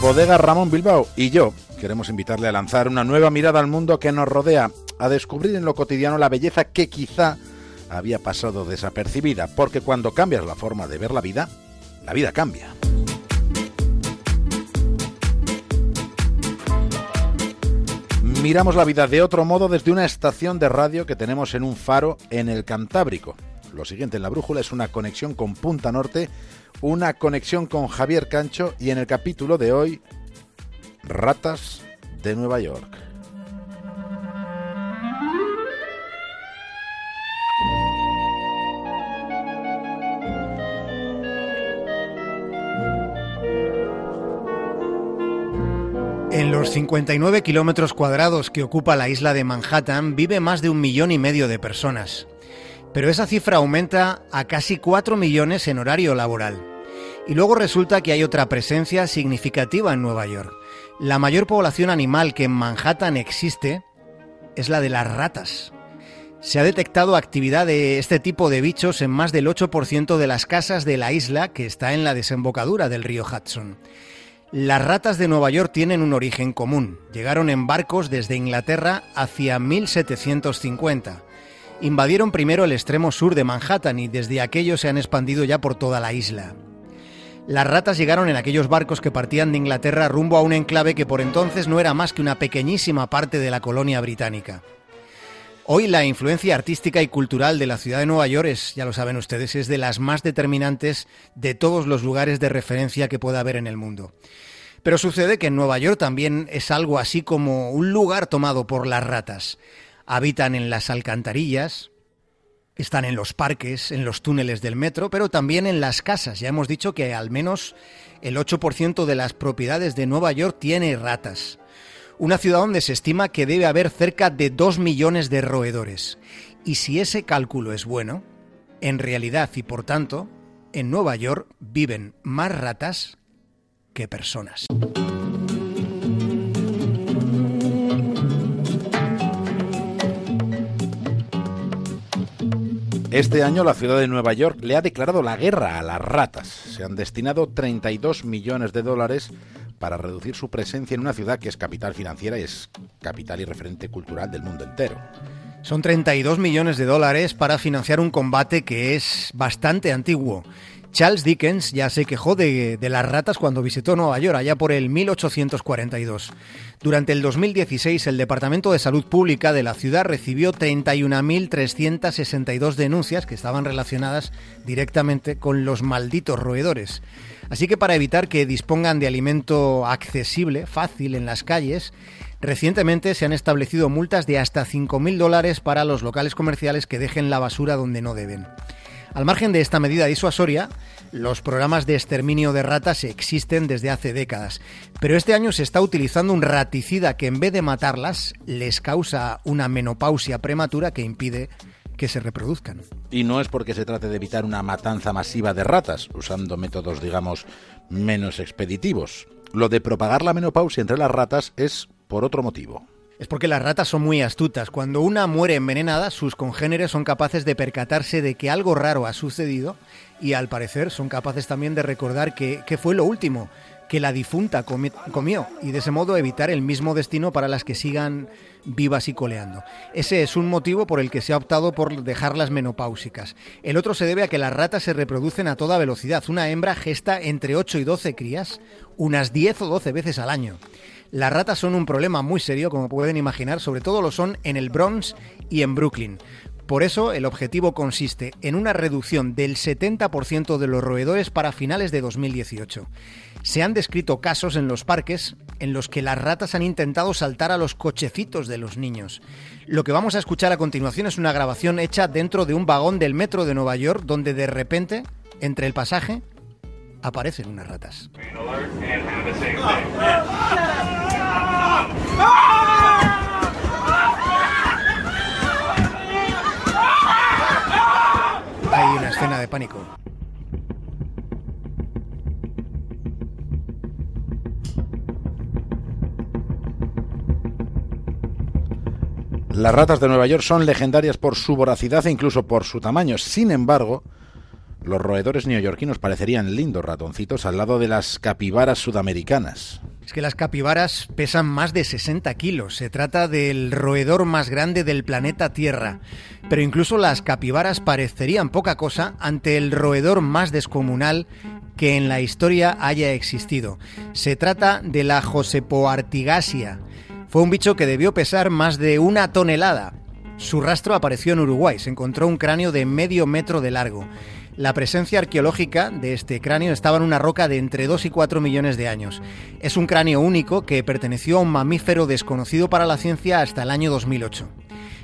Bodega Ramón Bilbao y yo queremos invitarle a lanzar una nueva mirada al mundo que nos rodea, a descubrir en lo cotidiano la belleza que quizá había pasado desapercibida, porque cuando cambias la forma de ver la vida, la vida cambia. Miramos la vida de otro modo desde una estación de radio que tenemos en un faro en el Cantábrico. Lo siguiente en la brújula es una conexión con Punta Norte, una conexión con Javier Cancho y en el capítulo de hoy, Ratas de Nueva York. En los 59 kilómetros cuadrados que ocupa la isla de Manhattan vive más de un millón y medio de personas. Pero esa cifra aumenta a casi 4 millones en horario laboral. Y luego resulta que hay otra presencia significativa en Nueva York. La mayor población animal que en Manhattan existe es la de las ratas. Se ha detectado actividad de este tipo de bichos en más del 8% de las casas de la isla que está en la desembocadura del río Hudson. Las ratas de Nueva York tienen un origen común. Llegaron en barcos desde Inglaterra hacia 1750. Invadieron primero el extremo sur de Manhattan y desde aquello se han expandido ya por toda la isla. Las ratas llegaron en aquellos barcos que partían de Inglaterra rumbo a un enclave que por entonces no era más que una pequeñísima parte de la colonia británica. Hoy la influencia artística y cultural de la ciudad de Nueva York es, ya lo saben ustedes, es de las más determinantes de todos los lugares de referencia que pueda haber en el mundo. Pero sucede que en Nueva York también es algo así como un lugar tomado por las ratas. Habitan en las alcantarillas, están en los parques, en los túneles del metro, pero también en las casas. Ya hemos dicho que al menos el 8% de las propiedades de Nueva York tiene ratas una ciudad donde se estima que debe haber cerca de 2 millones de roedores. Y si ese cálculo es bueno, en realidad y por tanto, en Nueva York viven más ratas que personas. Este año la ciudad de Nueva York le ha declarado la guerra a las ratas. Se han destinado 32 millones de dólares para reducir su presencia en una ciudad que es capital financiera y es capital y referente cultural del mundo entero. Son 32 millones de dólares para financiar un combate que es bastante antiguo. Charles Dickens ya se quejó de, de, las ratas cuando visitó Nueva York, allá por el 1842. Durante el 2016, el Departamento de Salud Pública de la ciudad recibió 31.362 denuncias que estaban relacionadas directamente con los malditos roedores. Así que para evitar que dispongan de alimento accesible, fácil en las calles, recientemente se han establecido multas de hasta 5.000 dólares para los locales comerciales que dejen la basura donde no deben. Al margen de esta medida disuasoria, los programas de exterminio de ratas existen desde hace décadas, pero este año se está utilizando un raticida que en vez de matarlas les causa una menopausia prematura que impide que se reproduzcan. Y no es porque se trate de evitar una matanza masiva de ratas, usando métodos, digamos, menos expeditivos. Lo de propagar la menopausia entre las ratas es por otro motivo. Es porque las ratas son muy astutas. Cuando una muere envenenada, sus congéneres son capaces de percatarse de que algo raro ha sucedido y al parecer son capaces también de recordar que, fue lo último que la difunta comió y de ese modo evitar el mismo destino para las que sigan vivas y coleando. Ese es un motivo por el que se ha optado por dejarlas menopáusicas. El otro se debe a que las ratas se reproducen a toda velocidad. Una hembra gesta entre 8 y 12 crías, unas 10 o 12 veces al año. Las ratas son un problema muy serio, como pueden imaginar, sobre todo lo son en el Bronx y en Brooklyn. Por eso, el objetivo consiste en una reducción del 70% de los roedores para finales de 2018. Se han descrito casos en los parques en los que las ratas han intentado saltar a los cochecitos de los niños. Lo que vamos a escuchar a continuación es una grabación hecha dentro de un vagón del metro de Nueva York donde de repente, entre el pasaje, aparecen unas ratas. Hay una escena de pánico. Las ratas de Nueva York son legendarias por su voracidad e incluso por su tamaño. Sin embargo, los roedores neoyorquinos parecerían lindos ratoncitos al lado de las capibaras sudamericanas. Es que las capibaras pesan más de 60 kilos. Se trata del roedor más grande del planeta Tierra. Pero incluso las capibaras parecerían poca cosa ante el roedor más descomunal que en la historia haya existido. Se trata de la Josepoartigasia. Fue un bicho que debió pesar más de una tonelada. Su rastro apareció en Uruguay. Se encontró un cráneo de medio metro de largo. La presencia arqueológica de este cráneo estaba en una roca de entre 2 y 4 millones de años. Es un cráneo único que perteneció a un mamífero desconocido para la ciencia hasta el año 2008.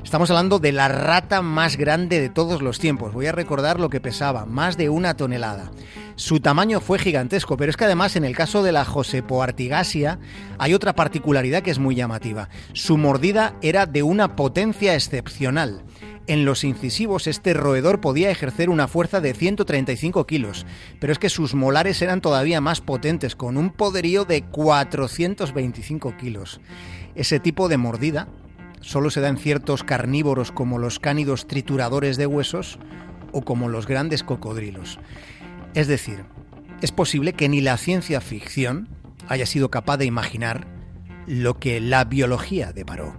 Estamos hablando de la rata más grande de todos los tiempos. Voy a recordar lo que pesaba, más de una tonelada. Su tamaño fue gigantesco, pero es que además en el caso de la Josepoartigasia hay otra particularidad que es muy llamativa. Su mordida era de una potencia excepcional. En los incisivos este roedor podía ejercer una fuerza de 135 kilos, pero es que sus molares eran todavía más potentes, con un poderío de 425 kilos. Ese tipo de mordida solo se da en ciertos carnívoros como los cánidos trituradores de huesos o como los grandes cocodrilos. Es decir, es posible que ni la ciencia ficción haya sido capaz de imaginar lo que la biología deparó.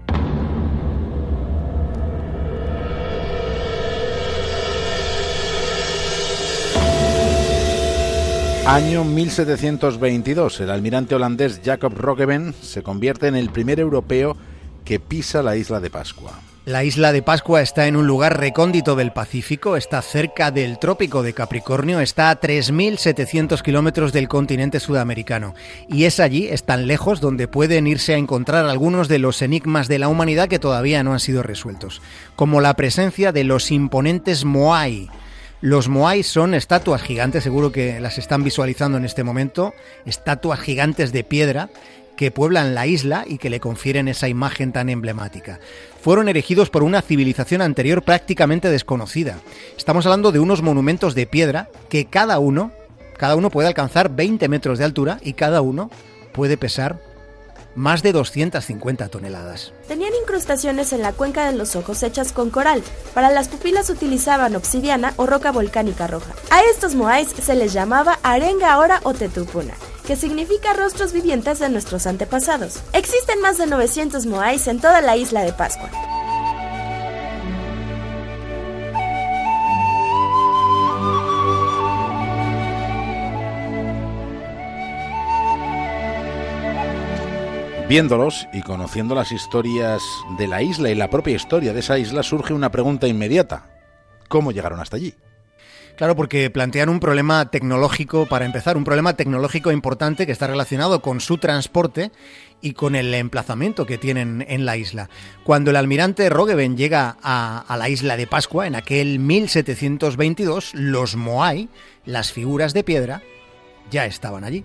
Año 1722. El almirante holandés Jacob Roggeveen se convierte en el primer europeo que pisa la isla de Pascua. La isla de Pascua está en un lugar recóndito del Pacífico, está cerca del trópico de Capricornio, está a 3.700 kilómetros del continente sudamericano. Y es allí, es tan lejos, donde pueden irse a encontrar algunos de los enigmas de la humanidad que todavía no han sido resueltos, como la presencia de los imponentes Moai, los Moai son estatuas gigantes, seguro que las están visualizando en este momento, estatuas gigantes de piedra que pueblan la isla y que le confieren esa imagen tan emblemática. Fueron erigidos por una civilización anterior prácticamente desconocida. Estamos hablando de unos monumentos de piedra que cada uno, cada uno puede alcanzar 20 metros de altura y cada uno puede pesar más de 250 toneladas. Tenían incrustaciones en la cuenca de los ojos hechas con coral. Para las pupilas utilizaban obsidiana o roca volcánica roja. A estos moais se les llamaba arenga ahora o tetupuna que significa rostros vivientes de nuestros antepasados. Existen más de 900 moais en toda la isla de Pascua. Viéndolos y conociendo las historias de la isla y la propia historia de esa isla, surge una pregunta inmediata. ¿Cómo llegaron hasta allí? Claro, porque plantean un problema tecnológico, para empezar, un problema tecnológico importante que está relacionado con su transporte y con el emplazamiento que tienen en la isla. Cuando el almirante Roggeveen llega a, a, la isla de Pascua, en aquel 1722, los Moai, las figuras de piedra, ya estaban allí.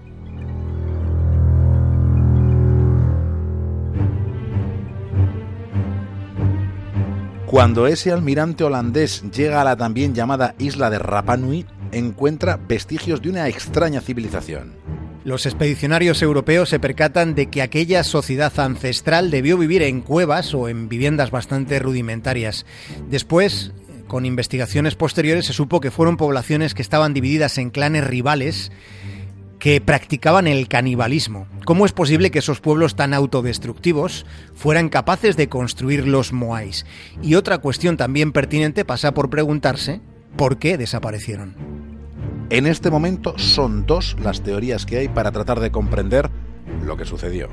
Cuando ese almirante holandés llega a la también llamada isla de Rapa Nui, encuentra vestigios de una extraña civilización. Los expedicionarios europeos se percatan de que aquella sociedad ancestral debió vivir en cuevas o en viviendas bastante rudimentarias. Después, con investigaciones posteriores, se supo que fueron poblaciones que estaban divididas en clanes rivales que practicaban el canibalismo. ¿Cómo es posible que esos pueblos tan autodestructivos fueran capaces de construir los moais? Y otra cuestión también pertinente pasa por preguntarse por qué desaparecieron. En este momento son dos las teorías que hay para tratar de comprender lo que sucedió.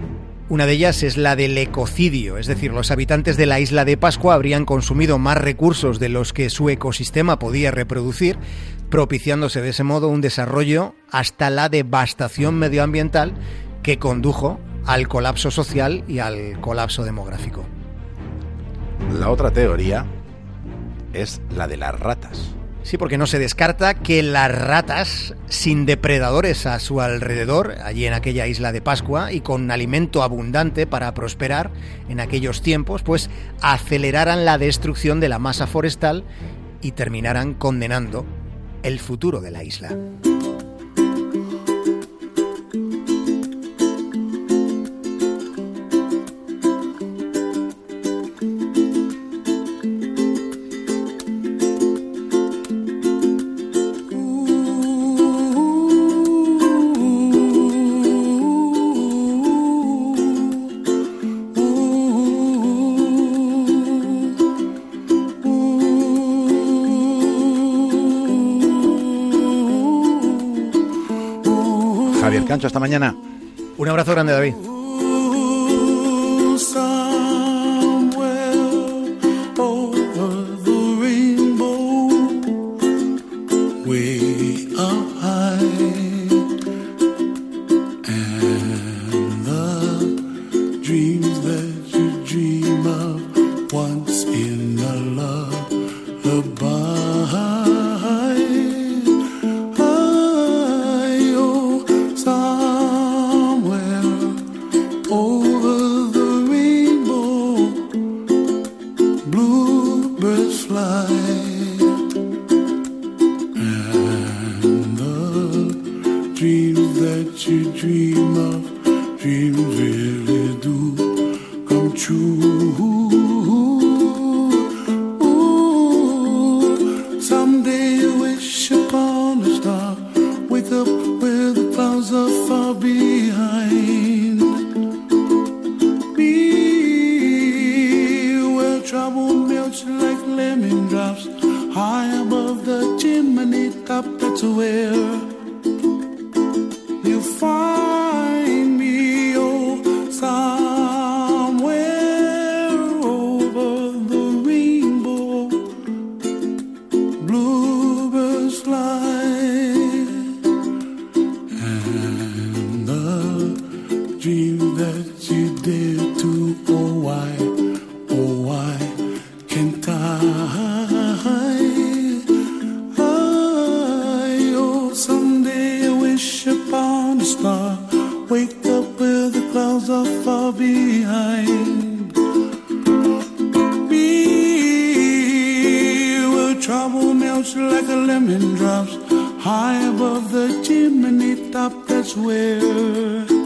Una de ellas es la del ecocidio, es decir, los habitantes de la isla de Pascua habrían consumido más recursos de los que su ecosistema podía reproducir, propiciándose de ese modo un desarrollo hasta la devastación medioambiental que condujo al colapso social y al colapso demográfico. La otra teoría es la de las ratas. Sí, porque no se descarta que las ratas, sin depredadores a su alrededor, allí en aquella isla de Pascua, y con alimento abundante para prosperar en aquellos tiempos, pues aceleraran la destrucción de la masa forestal y terminaran condenando el futuro de la isla. Cancho, hasta mañana. Un abrazo grande, David. on a star. Wake up where the clouds are far behind. Me, where trouble melts like a lemon drops. High above the chimney top, that's where.